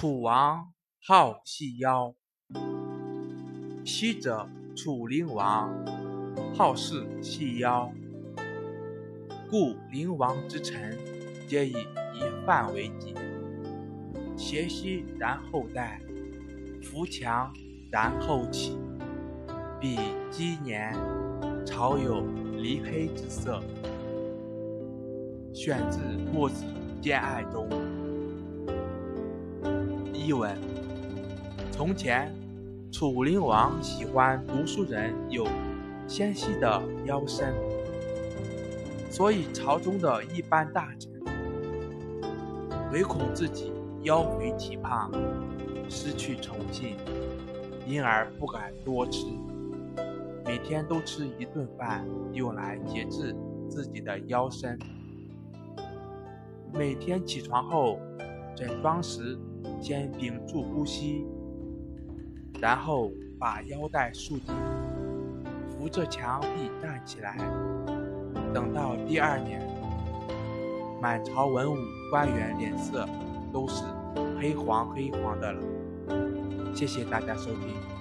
楚王好细腰，昔者楚灵王好事细腰，故灵王之臣皆以一饭为己。斜息然后待，扶墙然后起。彼积年，朝有离黑之色。选自《墨子兼爱》中。译文：从前，楚灵王喜欢读书人有纤细的腰身，所以朝中的一般大臣唯恐自己腰肥体胖，失去宠幸，因而不敢多吃。每天都吃一顿饭，用来节制自己的腰身。每天起床后，整装时先屏住呼吸，然后把腰带束紧，扶着墙壁站起来。等到第二年，满朝文武官员脸色都是黑黄黑黄的了。谢谢大家收听。